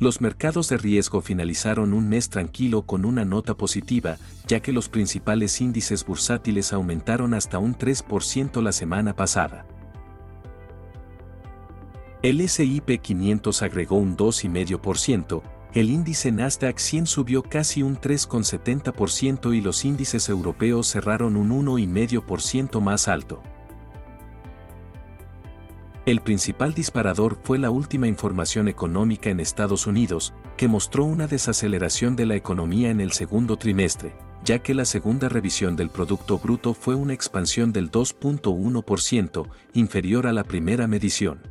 Los mercados de riesgo finalizaron un mes tranquilo con una nota positiva, ya que los principales índices bursátiles aumentaron hasta un 3% la semana pasada. El SIP 500 agregó un 2,5%, el índice Nasdaq 100 subió casi un 3,70% y los índices europeos cerraron un 1,5% más alto. El principal disparador fue la última información económica en Estados Unidos, que mostró una desaceleración de la economía en el segundo trimestre, ya que la segunda revisión del Producto Bruto fue una expansión del 2.1%, inferior a la primera medición.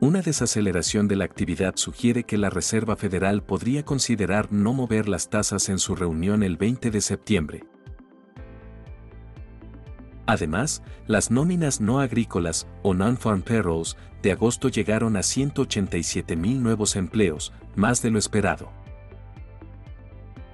Una desaceleración de la actividad sugiere que la Reserva Federal podría considerar no mover las tasas en su reunión el 20 de septiembre. Además, las nóminas no agrícolas, o non-farm payrolls, de agosto llegaron a 187.000 nuevos empleos, más de lo esperado.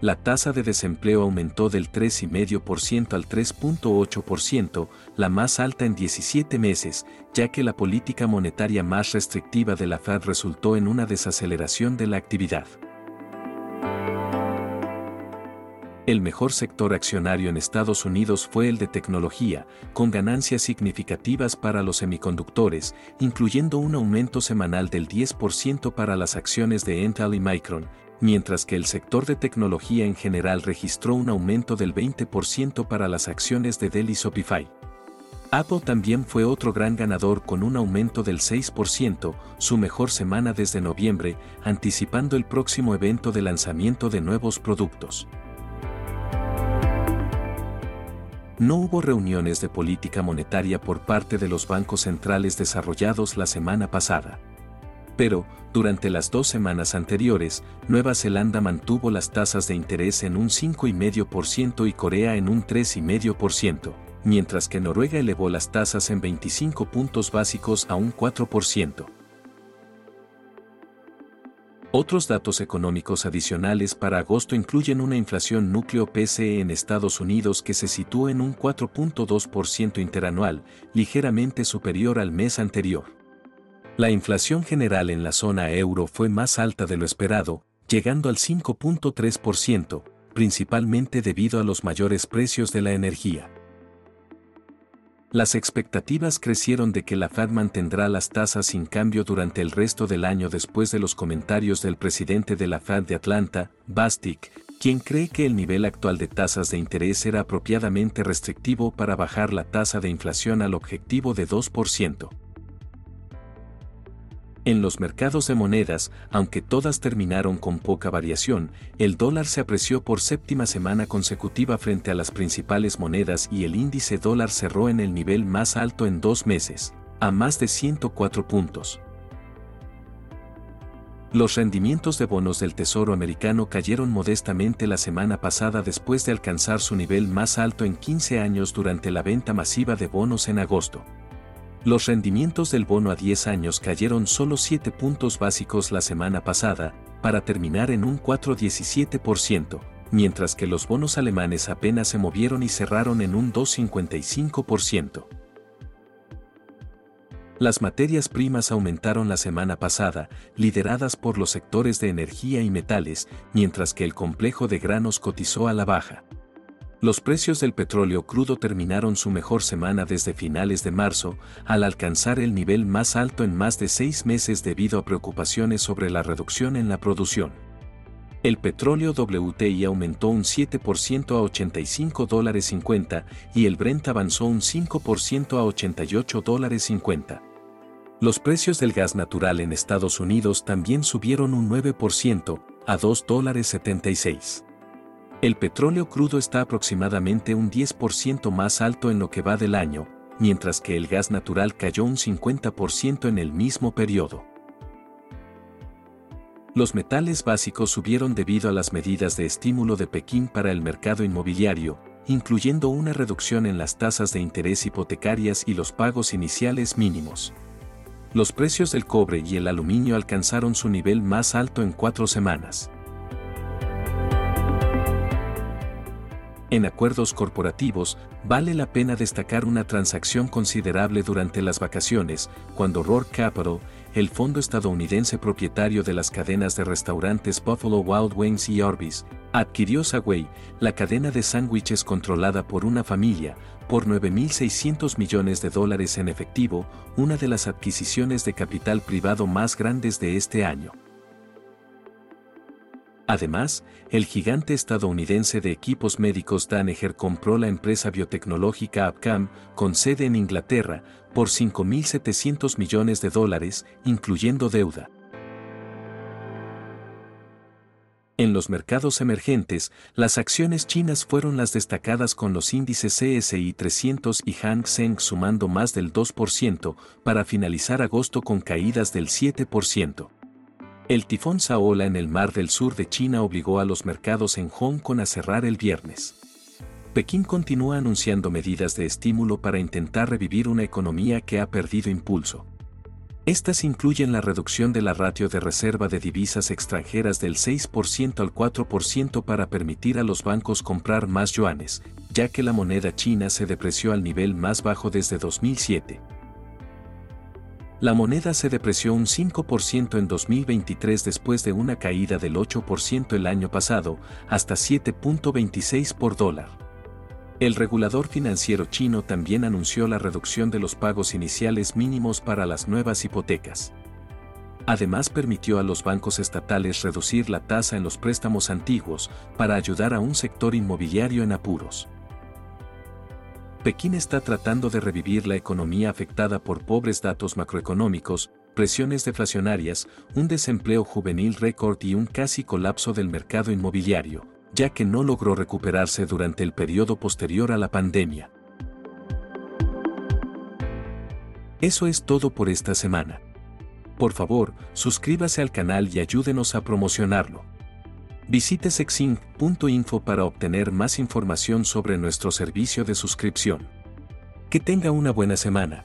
La tasa de desempleo aumentó del 3,5% al 3,8%, la más alta en 17 meses, ya que la política monetaria más restrictiva de la Fed resultó en una desaceleración de la actividad. El mejor sector accionario en Estados Unidos fue el de tecnología, con ganancias significativas para los semiconductores, incluyendo un aumento semanal del 10% para las acciones de Intel y Micron, mientras que el sector de tecnología en general registró un aumento del 20% para las acciones de Dell y Shopify. Apple también fue otro gran ganador con un aumento del 6%, su mejor semana desde noviembre, anticipando el próximo evento de lanzamiento de nuevos productos. No hubo reuniones de política monetaria por parte de los bancos centrales desarrollados la semana pasada. Pero, durante las dos semanas anteriores, Nueva Zelanda mantuvo las tasas de interés en un 5,5% y Corea en un 3,5%, mientras que Noruega elevó las tasas en 25 puntos básicos a un 4%. Otros datos económicos adicionales para agosto incluyen una inflación núcleo PCE en Estados Unidos que se sitúa en un 4.2% interanual, ligeramente superior al mes anterior. La inflación general en la zona euro fue más alta de lo esperado, llegando al 5.3%, principalmente debido a los mayores precios de la energía. Las expectativas crecieron de que la Fed mantendrá las tasas sin cambio durante el resto del año después de los comentarios del presidente de la Fed de Atlanta, Bastic, quien cree que el nivel actual de tasas de interés era apropiadamente restrictivo para bajar la tasa de inflación al objetivo de 2%. En los mercados de monedas, aunque todas terminaron con poca variación, el dólar se apreció por séptima semana consecutiva frente a las principales monedas y el índice dólar cerró en el nivel más alto en dos meses, a más de 104 puntos. Los rendimientos de bonos del Tesoro americano cayeron modestamente la semana pasada después de alcanzar su nivel más alto en 15 años durante la venta masiva de bonos en agosto. Los rendimientos del bono a 10 años cayeron solo 7 puntos básicos la semana pasada, para terminar en un 4,17%, mientras que los bonos alemanes apenas se movieron y cerraron en un 2,55%. Las materias primas aumentaron la semana pasada, lideradas por los sectores de energía y metales, mientras que el complejo de granos cotizó a la baja. Los precios del petróleo crudo terminaron su mejor semana desde finales de marzo, al alcanzar el nivel más alto en más de seis meses debido a preocupaciones sobre la reducción en la producción. El petróleo WTI aumentó un 7% a 85 dólares 50 y el Brent avanzó un 5% a 88 dólares 50. Los precios del gas natural en Estados Unidos también subieron un 9% a 2 dólares 76. El petróleo crudo está aproximadamente un 10% más alto en lo que va del año, mientras que el gas natural cayó un 50% en el mismo periodo. Los metales básicos subieron debido a las medidas de estímulo de Pekín para el mercado inmobiliario, incluyendo una reducción en las tasas de interés hipotecarias y los pagos iniciales mínimos. Los precios del cobre y el aluminio alcanzaron su nivel más alto en cuatro semanas. En acuerdos corporativos, vale la pena destacar una transacción considerable durante las vacaciones, cuando Roar Capital, el fondo estadounidense propietario de las cadenas de restaurantes Buffalo Wild Wings y Arby's, adquirió Subway, la cadena de sándwiches controlada por una familia, por 9.600 millones de dólares en efectivo, una de las adquisiciones de capital privado más grandes de este año. Además, el gigante estadounidense de equipos médicos Danaher compró la empresa biotecnológica Abcam, con sede en Inglaterra, por 5.700 millones de dólares, incluyendo deuda. En los mercados emergentes, las acciones chinas fueron las destacadas con los índices CSI 300 y Hang Seng sumando más del 2%, para finalizar agosto con caídas del 7%. El tifón Saola en el mar del sur de China obligó a los mercados en Hong Kong a cerrar el viernes. Pekín continúa anunciando medidas de estímulo para intentar revivir una economía que ha perdido impulso. Estas incluyen la reducción de la ratio de reserva de divisas extranjeras del 6% al 4% para permitir a los bancos comprar más yuanes, ya que la moneda china se depreció al nivel más bajo desde 2007. La moneda se depreció un 5% en 2023 después de una caída del 8% el año pasado, hasta 7.26 por dólar. El regulador financiero chino también anunció la reducción de los pagos iniciales mínimos para las nuevas hipotecas. Además permitió a los bancos estatales reducir la tasa en los préstamos antiguos para ayudar a un sector inmobiliario en apuros. Pekín está tratando de revivir la economía afectada por pobres datos macroeconómicos, presiones deflacionarias, un desempleo juvenil récord y un casi colapso del mercado inmobiliario, ya que no logró recuperarse durante el periodo posterior a la pandemia. Eso es todo por esta semana. Por favor, suscríbase al canal y ayúdenos a promocionarlo. Visite sexinc.info para obtener más información sobre nuestro servicio de suscripción. Que tenga una buena semana.